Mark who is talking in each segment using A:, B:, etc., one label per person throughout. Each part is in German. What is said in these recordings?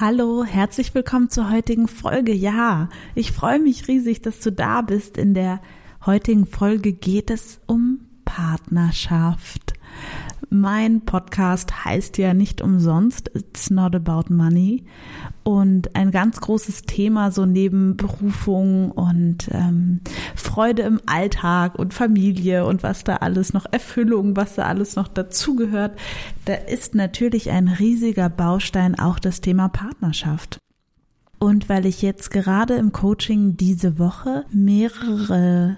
A: Hallo, herzlich willkommen zur heutigen Folge. Ja, ich freue mich riesig, dass du da bist. In der heutigen Folge geht es um Partnerschaft. Mein Podcast heißt ja nicht umsonst It's Not About Money und ein ganz großes Thema so neben Berufung und ähm, Freude im Alltag und Familie und was da alles noch Erfüllung, was da alles noch dazugehört, da ist natürlich ein riesiger Baustein auch das Thema Partnerschaft. Und weil ich jetzt gerade im Coaching diese Woche mehrere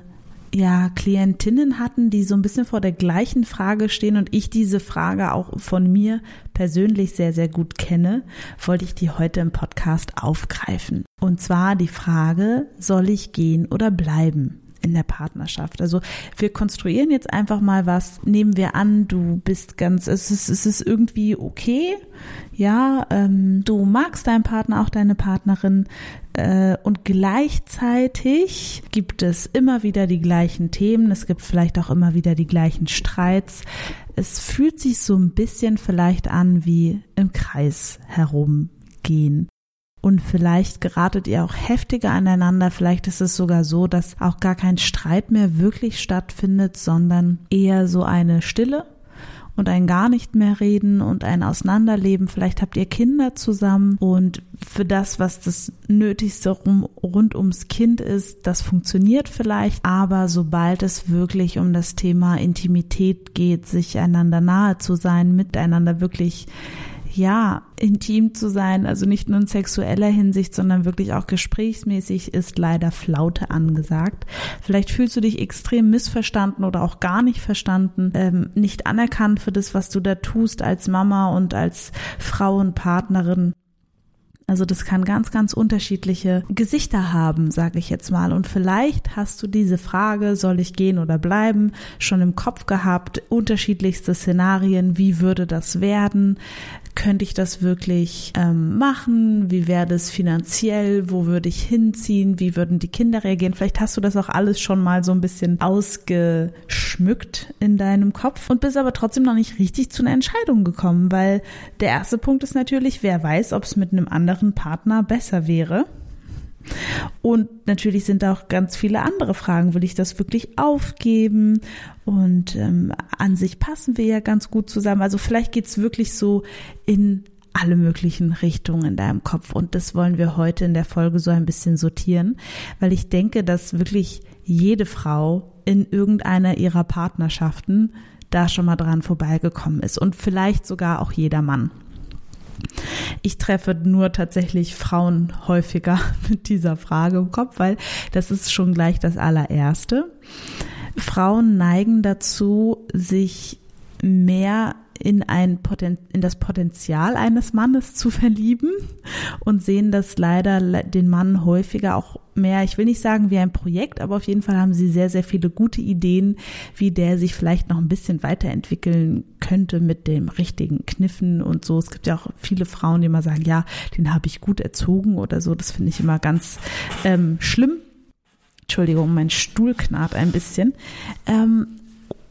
A: ja, Klientinnen hatten, die so ein bisschen vor der gleichen Frage stehen und ich diese Frage auch von mir persönlich sehr, sehr gut kenne, wollte ich die heute im Podcast aufgreifen. Und zwar die Frage, soll ich gehen oder bleiben? In der Partnerschaft. Also wir konstruieren jetzt einfach mal was. Nehmen wir an, du bist ganz, es ist, es ist irgendwie okay, ja, ähm, du magst deinen Partner, auch deine Partnerin äh, und gleichzeitig gibt es immer wieder die gleichen Themen, es gibt vielleicht auch immer wieder die gleichen Streits. Es fühlt sich so ein bisschen vielleicht an wie im Kreis herumgehen. Und vielleicht geratet ihr auch heftiger aneinander. Vielleicht ist es sogar so, dass auch gar kein Streit mehr wirklich stattfindet, sondern eher so eine Stille und ein gar nicht mehr reden und ein Auseinanderleben. Vielleicht habt ihr Kinder zusammen und für das, was das Nötigste rum, rund ums Kind ist, das funktioniert vielleicht. Aber sobald es wirklich um das Thema Intimität geht, sich einander nahe zu sein, miteinander wirklich ja, intim zu sein, also nicht nur in sexueller Hinsicht, sondern wirklich auch gesprächsmäßig ist leider Flaute angesagt. Vielleicht fühlst du dich extrem missverstanden oder auch gar nicht verstanden, ähm, nicht anerkannt für das, was du da tust als Mama und als Frau und Partnerin. Also das kann ganz, ganz unterschiedliche Gesichter haben, sage ich jetzt mal. Und vielleicht hast du diese Frage, soll ich gehen oder bleiben, schon im Kopf gehabt, unterschiedlichste Szenarien, wie würde das werden? könnte ich das wirklich ähm, machen? Wie wäre das finanziell? Wo würde ich hinziehen? Wie würden die Kinder reagieren? Vielleicht hast du das auch alles schon mal so ein bisschen ausgeschmückt in deinem Kopf und bist aber trotzdem noch nicht richtig zu einer Entscheidung gekommen, weil der erste Punkt ist natürlich, wer weiß, ob es mit einem anderen Partner besser wäre. Und natürlich sind auch ganz viele andere Fragen. Will ich das wirklich aufgeben? Und ähm, an sich passen wir ja ganz gut zusammen. Also vielleicht geht's wirklich so in alle möglichen Richtungen in deinem Kopf. Und das wollen wir heute in der Folge so ein bisschen sortieren, weil ich denke, dass wirklich jede Frau in irgendeiner ihrer Partnerschaften da schon mal dran vorbeigekommen ist und vielleicht sogar auch jeder Mann. Ich treffe nur tatsächlich Frauen häufiger mit dieser Frage im Kopf, weil das ist schon gleich das allererste. Frauen neigen dazu, sich mehr in ein Poten in das Potenzial eines Mannes zu verlieben und sehen das leider den Mann häufiger auch mehr, ich will nicht sagen wie ein Projekt, aber auf jeden Fall haben sie sehr, sehr viele gute Ideen, wie der sich vielleicht noch ein bisschen weiterentwickeln könnte mit dem richtigen Kniffen und so. Es gibt ja auch viele Frauen, die immer sagen, ja, den habe ich gut erzogen oder so. Das finde ich immer ganz ähm, schlimm. Entschuldigung, mein Stuhl knarrt ein bisschen. Ähm,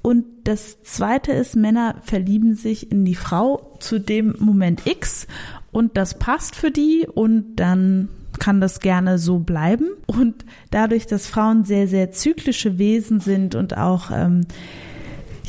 A: und das zweite ist, Männer verlieben sich in die Frau zu dem Moment X und das passt für die und dann kann das gerne so bleiben. Und dadurch, dass Frauen sehr, sehr zyklische Wesen sind und auch ähm,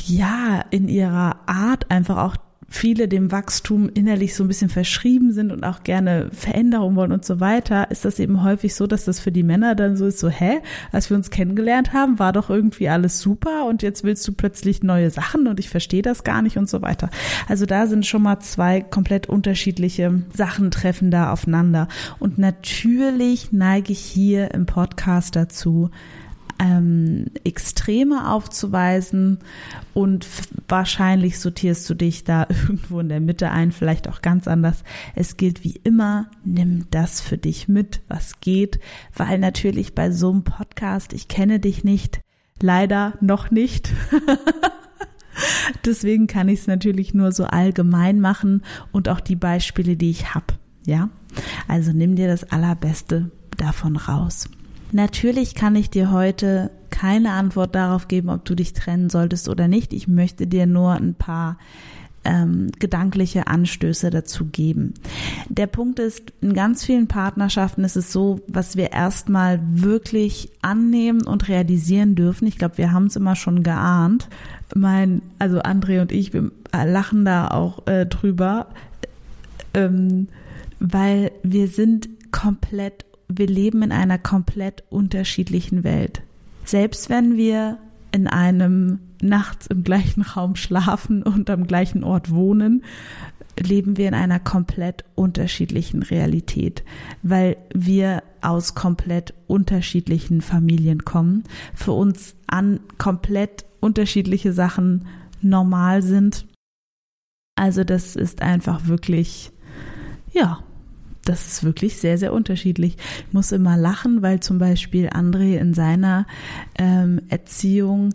A: ja in ihrer Art einfach auch viele dem Wachstum innerlich so ein bisschen verschrieben sind und auch gerne Veränderungen wollen und so weiter, ist das eben häufig so, dass das für die Männer dann so ist, so, hä, als wir uns kennengelernt haben, war doch irgendwie alles super und jetzt willst du plötzlich neue Sachen und ich verstehe das gar nicht und so weiter. Also da sind schon mal zwei komplett unterschiedliche Sachen treffen da aufeinander. Und natürlich neige ich hier im Podcast dazu, ähm, Extreme aufzuweisen und wahrscheinlich sortierst du dich da irgendwo in der Mitte ein, vielleicht auch ganz anders. Es gilt wie immer, nimm das für dich mit, was geht, weil natürlich bei so einem Podcast, ich kenne dich nicht, leider noch nicht. Deswegen kann ich es natürlich nur so allgemein machen und auch die Beispiele, die ich habe. Ja, also nimm dir das Allerbeste davon raus. Natürlich kann ich dir heute keine Antwort darauf geben, ob du dich trennen solltest oder nicht. Ich möchte dir nur ein paar ähm, gedankliche Anstöße dazu geben. Der Punkt ist, in ganz vielen Partnerschaften ist es so, was wir erstmal wirklich annehmen und realisieren dürfen. Ich glaube, wir haben es immer schon geahnt. Mein, also André und ich, wir lachen da auch äh, drüber, ähm, weil wir sind komplett wir leben in einer komplett unterschiedlichen Welt. Selbst wenn wir in einem nachts im gleichen Raum schlafen und am gleichen Ort wohnen, leben wir in einer komplett unterschiedlichen Realität, weil wir aus komplett unterschiedlichen Familien kommen, für uns an komplett unterschiedliche Sachen normal sind. Also das ist einfach wirklich, ja, das ist wirklich sehr, sehr unterschiedlich. Ich muss immer lachen, weil zum Beispiel André in seiner ähm, Erziehung,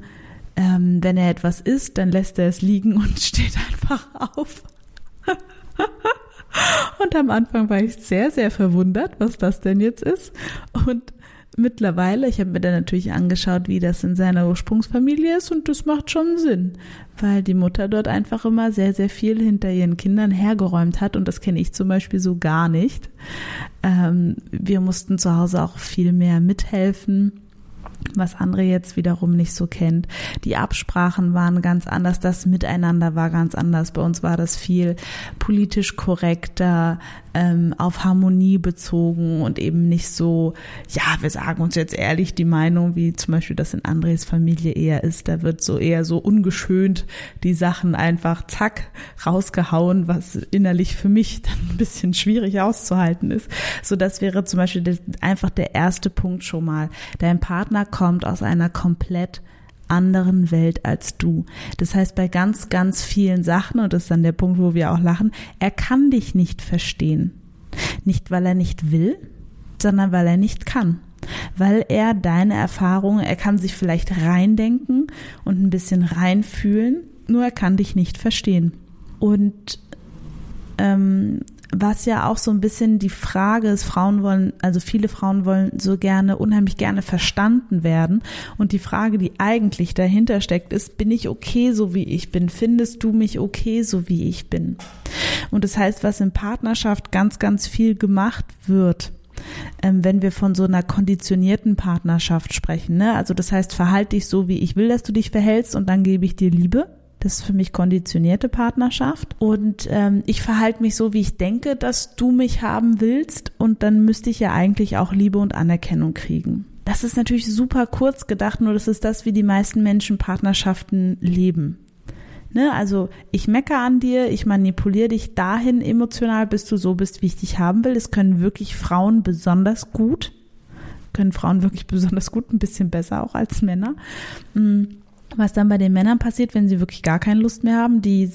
A: ähm, wenn er etwas isst, dann lässt er es liegen und steht einfach auf. und am Anfang war ich sehr, sehr verwundert, was das denn jetzt ist. Und mittlerweile, ich habe mir dann natürlich angeschaut, wie das in seiner Ursprungsfamilie ist und das macht schon Sinn, weil die Mutter dort einfach immer sehr, sehr viel hinter ihren Kindern hergeräumt hat und das kenne ich zum Beispiel so gar nicht. Ähm, wir mussten zu Hause auch viel mehr mithelfen was andere jetzt wiederum nicht so kennt. Die Absprachen waren ganz anders, das Miteinander war ganz anders. Bei uns war das viel politisch korrekter, ähm, auf Harmonie bezogen und eben nicht so, ja, wir sagen uns jetzt ehrlich die Meinung, wie zum Beispiel das in Andres Familie eher ist. Da wird so eher so ungeschönt die Sachen einfach zack rausgehauen, was innerlich für mich dann ein bisschen schwierig auszuhalten ist. So, das wäre zum Beispiel einfach der erste Punkt schon mal. Dein Partner kommt aus einer komplett anderen Welt als du. Das heißt, bei ganz, ganz vielen Sachen, und das ist dann der Punkt, wo wir auch lachen, er kann dich nicht verstehen. Nicht, weil er nicht will, sondern weil er nicht kann. Weil er deine Erfahrungen, er kann sich vielleicht reindenken und ein bisschen reinfühlen, nur er kann dich nicht verstehen. Und ähm, was ja auch so ein bisschen die Frage ist, Frauen wollen, also viele Frauen wollen so gerne, unheimlich gerne verstanden werden. Und die Frage, die eigentlich dahinter steckt, ist, bin ich okay, so wie ich bin? Findest du mich okay, so wie ich bin? Und das heißt, was in Partnerschaft ganz, ganz viel gemacht wird, ähm, wenn wir von so einer konditionierten Partnerschaft sprechen. Ne? Also das heißt, verhalte dich so, wie ich will, dass du dich verhältst und dann gebe ich dir Liebe. Das ist für mich konditionierte Partnerschaft. Und ähm, ich verhalte mich so, wie ich denke, dass du mich haben willst. Und dann müsste ich ja eigentlich auch Liebe und Anerkennung kriegen. Das ist natürlich super kurz gedacht, nur das ist das, wie die meisten Menschen Partnerschaften leben. Ne? Also ich mecker an dir, ich manipuliere dich dahin emotional, bis du so bist, wie ich dich haben will. Das können wirklich Frauen besonders gut. Können Frauen wirklich besonders gut, ein bisschen besser auch als Männer. Was dann bei den Männern passiert, wenn sie wirklich gar keine Lust mehr haben, die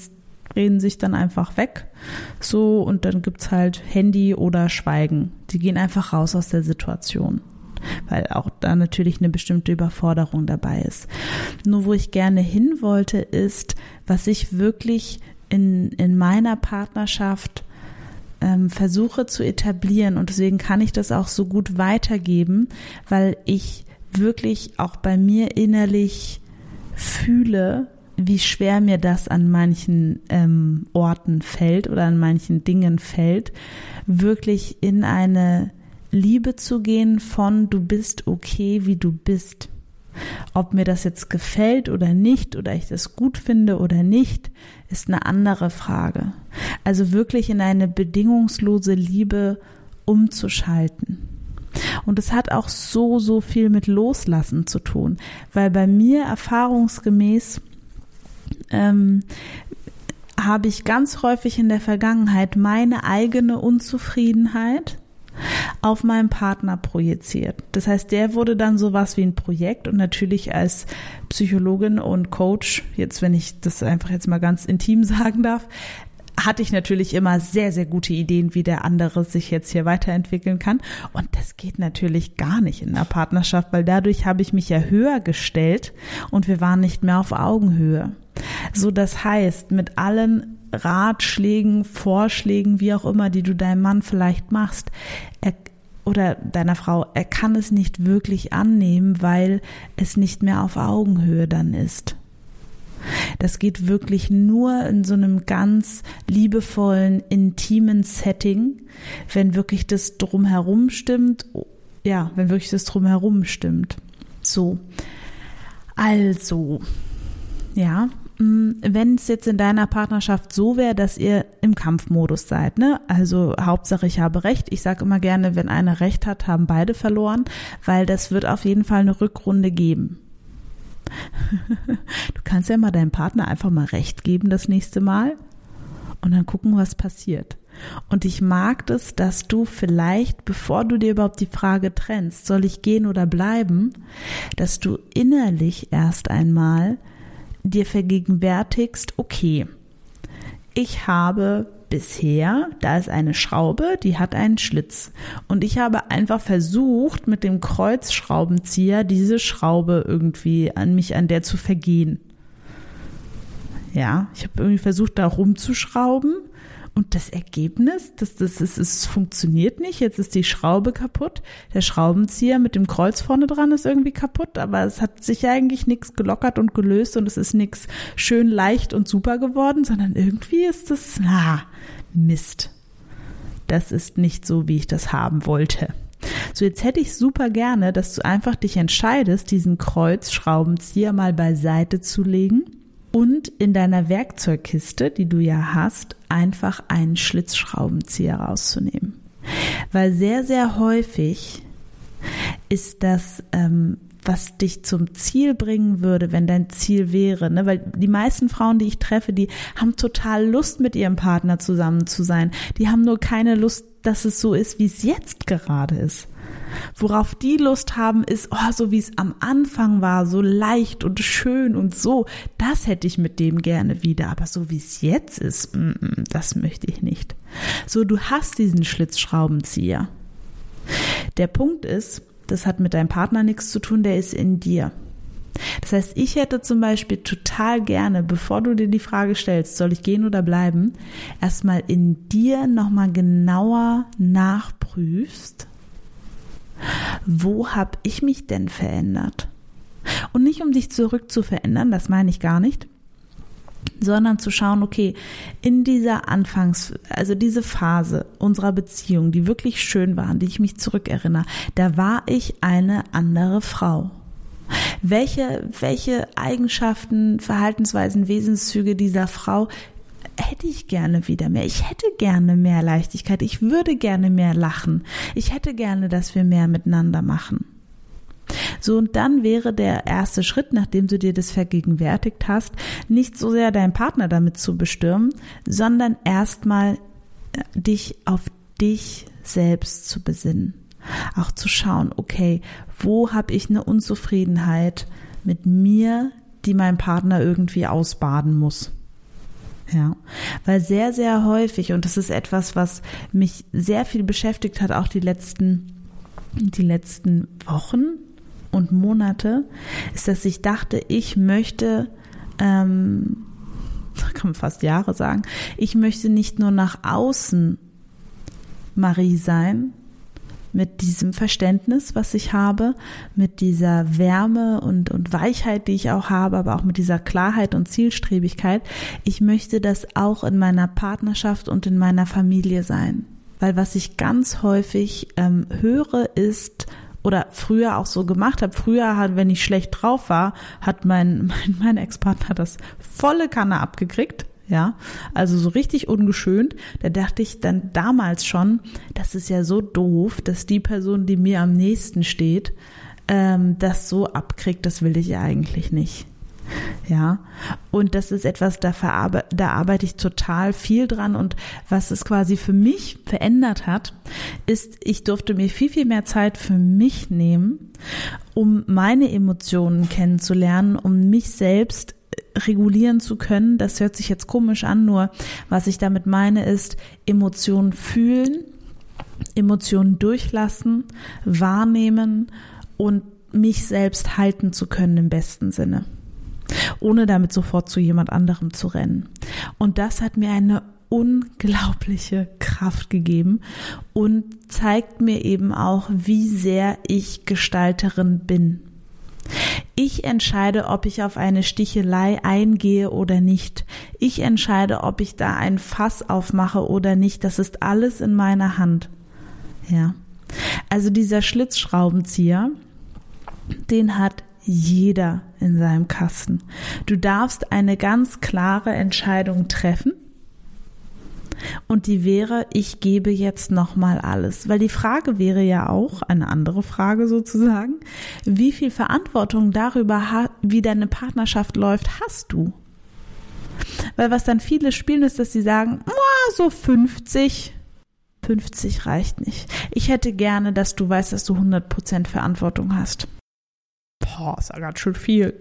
A: reden sich dann einfach weg. So, und dann gibt's halt Handy oder Schweigen. Die gehen einfach raus aus der Situation. Weil auch da natürlich eine bestimmte Überforderung dabei ist. Nur wo ich gerne hin wollte, ist, was ich wirklich in, in meiner Partnerschaft ähm, versuche zu etablieren. Und deswegen kann ich das auch so gut weitergeben, weil ich wirklich auch bei mir innerlich fühle, wie schwer mir das an manchen ähm, Orten fällt oder an manchen Dingen fällt, wirklich in eine Liebe zu gehen von du bist okay, wie du bist. Ob mir das jetzt gefällt oder nicht, oder ich das gut finde oder nicht, ist eine andere Frage. Also wirklich in eine bedingungslose Liebe umzuschalten. Und es hat auch so, so viel mit Loslassen zu tun, weil bei mir erfahrungsgemäß ähm, habe ich ganz häufig in der Vergangenheit meine eigene Unzufriedenheit auf meinen Partner projiziert. Das heißt, der wurde dann sowas wie ein Projekt und natürlich als Psychologin und Coach, jetzt wenn ich das einfach jetzt mal ganz intim sagen darf, hatte ich natürlich immer sehr, sehr gute Ideen, wie der andere sich jetzt hier weiterentwickeln kann. Und das geht natürlich gar nicht in einer Partnerschaft, weil dadurch habe ich mich ja höher gestellt und wir waren nicht mehr auf Augenhöhe. So, das heißt, mit allen Ratschlägen, Vorschlägen, wie auch immer, die du deinem Mann vielleicht machst, er, oder deiner Frau, er kann es nicht wirklich annehmen, weil es nicht mehr auf Augenhöhe dann ist. Das geht wirklich nur in so einem ganz liebevollen, intimen Setting, wenn wirklich das drumherum stimmt. Ja, wenn wirklich das drumherum stimmt. So. Also, ja, mm, wenn es jetzt in deiner Partnerschaft so wäre, dass ihr im Kampfmodus seid, ne? Also Hauptsache ich habe recht. Ich sage immer gerne, wenn einer recht hat, haben beide verloren, weil das wird auf jeden Fall eine Rückrunde geben. Du kannst ja mal deinem Partner einfach mal recht geben das nächste Mal und dann gucken, was passiert. Und ich mag das, dass du vielleicht, bevor du dir überhaupt die Frage trennst, soll ich gehen oder bleiben, dass du innerlich erst einmal dir vergegenwärtigst, okay, ich habe bisher, da ist eine Schraube, die hat einen Schlitz. Und ich habe einfach versucht, mit dem Kreuzschraubenzieher diese Schraube irgendwie an mich an der zu vergehen. Ja, ich habe irgendwie versucht, da rumzuschrauben und das Ergebnis, das, das, das, es funktioniert nicht. Jetzt ist die Schraube kaputt. Der Schraubenzieher mit dem Kreuz vorne dran ist irgendwie kaputt, aber es hat sich eigentlich nichts gelockert und gelöst und es ist nichts schön leicht und super geworden, sondern irgendwie ist es, na, Mist. Das ist nicht so, wie ich das haben wollte. So, jetzt hätte ich super gerne, dass du einfach dich entscheidest, diesen Kreuzschraubenzieher mal beiseite zu legen und in deiner Werkzeugkiste, die du ja hast, einfach einen Schlitzschraubenzieher rauszunehmen. Weil sehr, sehr häufig ist das, ähm, was dich zum Ziel bringen würde, wenn dein Ziel wäre, ne? weil die meisten Frauen, die ich treffe, die haben total Lust, mit ihrem Partner zusammen zu sein. Die haben nur keine Lust, dass es so ist, wie es jetzt gerade ist. Worauf die Lust haben, ist, oh, so wie es am Anfang war, so leicht und schön und so, das hätte ich mit dem gerne wieder. Aber so wie es jetzt ist, mm, mm, das möchte ich nicht. So, du hast diesen Schlitzschraubenzieher. Der Punkt ist, das hat mit deinem Partner nichts zu tun, der ist in dir. Das heißt, ich hätte zum Beispiel total gerne, bevor du dir die Frage stellst, soll ich gehen oder bleiben, erstmal in dir nochmal genauer nachprüfst, wo habe ich mich denn verändert? Und nicht um dich zurück zu verändern, das meine ich gar nicht, sondern zu schauen, okay, in dieser Anfangs, also diese Phase unserer Beziehung, die wirklich schön war, an die ich mich zurückerinnere, da war ich eine andere Frau. Welche, welche Eigenschaften, Verhaltensweisen, Wesenszüge dieser Frau hätte ich gerne wieder mehr. Ich hätte gerne mehr Leichtigkeit. Ich würde gerne mehr lachen. Ich hätte gerne, dass wir mehr miteinander machen. So, und dann wäre der erste Schritt, nachdem du dir das vergegenwärtigt hast, nicht so sehr deinen Partner damit zu bestürmen, sondern erstmal äh, dich auf dich selbst zu besinnen. Auch zu schauen, okay, wo habe ich eine Unzufriedenheit mit mir, die mein Partner irgendwie ausbaden muss. Ja, weil sehr, sehr häufig, und das ist etwas, was mich sehr viel beschäftigt hat, auch die letzten, die letzten Wochen und Monate, ist, dass ich dachte, ich möchte, ähm, kann man fast Jahre sagen, ich möchte nicht nur nach außen Marie sein, mit diesem Verständnis, was ich habe, mit dieser Wärme und, und Weichheit, die ich auch habe, aber auch mit dieser Klarheit und Zielstrebigkeit. Ich möchte das auch in meiner Partnerschaft und in meiner Familie sein. Weil was ich ganz häufig ähm, höre, ist, oder früher auch so gemacht habe. Früher, hat, wenn ich schlecht drauf war, hat mein, mein, mein Ex-Partner das volle Kanne abgekriegt ja, also so richtig ungeschönt. Da dachte ich dann damals schon, das ist ja so doof, dass die Person, die mir am nächsten steht, ähm, das so abkriegt, das will ich ja eigentlich nicht. Ja, und das ist etwas, da, da arbeite ich total viel dran. Und was es quasi für mich verändert hat, ist, ich durfte mir viel, viel mehr Zeit für mich nehmen, um meine Emotionen kennenzulernen, um mich selbst regulieren zu können. Das hört sich jetzt komisch an, nur was ich damit meine ist, Emotionen fühlen, Emotionen durchlassen, wahrnehmen und mich selbst halten zu können im besten Sinne, ohne damit sofort zu jemand anderem zu rennen. Und das hat mir eine unglaubliche Kraft gegeben und zeigt mir eben auch, wie sehr ich Gestalterin bin. Ich entscheide, ob ich auf eine Stichelei eingehe oder nicht. Ich entscheide, ob ich da ein Fass aufmache oder nicht. Das ist alles in meiner Hand. Ja. Also dieser Schlitzschraubenzieher, den hat jeder in seinem Kasten. Du darfst eine ganz klare Entscheidung treffen und die wäre, ich gebe jetzt nochmal alles. Weil die Frage wäre ja auch, eine andere Frage sozusagen, wie viel Verantwortung darüber, wie deine Partnerschaft läuft, hast du? Weil was dann viele spielen, ist, dass sie sagen, so 50, 50 reicht nicht. Ich hätte gerne, dass du weißt, dass du 100% Verantwortung hast. Boah, ist ja ganz schön viel.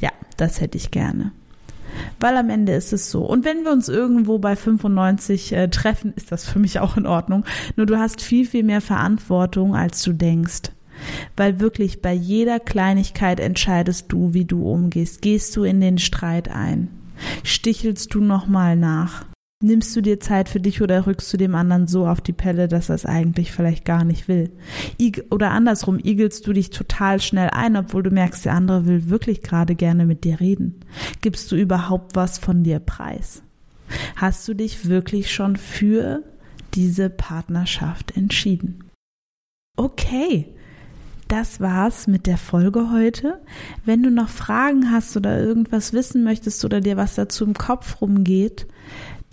A: Ja, das hätte ich gerne. Weil am Ende ist es so. Und wenn wir uns irgendwo bei 95 äh, treffen, ist das für mich auch in Ordnung. Nur du hast viel, viel mehr Verantwortung, als du denkst. Weil wirklich bei jeder Kleinigkeit entscheidest du, wie du umgehst. Gehst du in den Streit ein? Stichelst du nochmal nach? Nimmst du dir Zeit für dich oder rückst du dem anderen so auf die Pelle, dass er es eigentlich vielleicht gar nicht will? Oder andersrum, igelst du dich total schnell ein, obwohl du merkst, der andere will wirklich gerade gerne mit dir reden? Gibst du überhaupt was von dir preis? Hast du dich wirklich schon für diese Partnerschaft entschieden? Okay, das war's mit der Folge heute. Wenn du noch Fragen hast oder irgendwas wissen möchtest oder dir was dazu im Kopf rumgeht,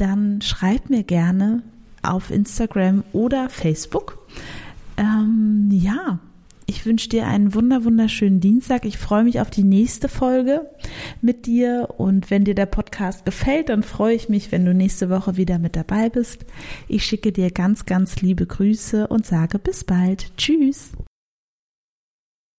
A: dann schreib mir gerne auf Instagram oder Facebook. Ähm, ja, ich wünsche dir einen wunder wunderschönen Dienstag. Ich freue mich auf die nächste Folge mit dir und wenn dir der Podcast gefällt, dann freue ich mich, wenn du nächste Woche wieder mit dabei bist. Ich schicke dir ganz, ganz liebe Grüße und sage bis bald. Tschüss.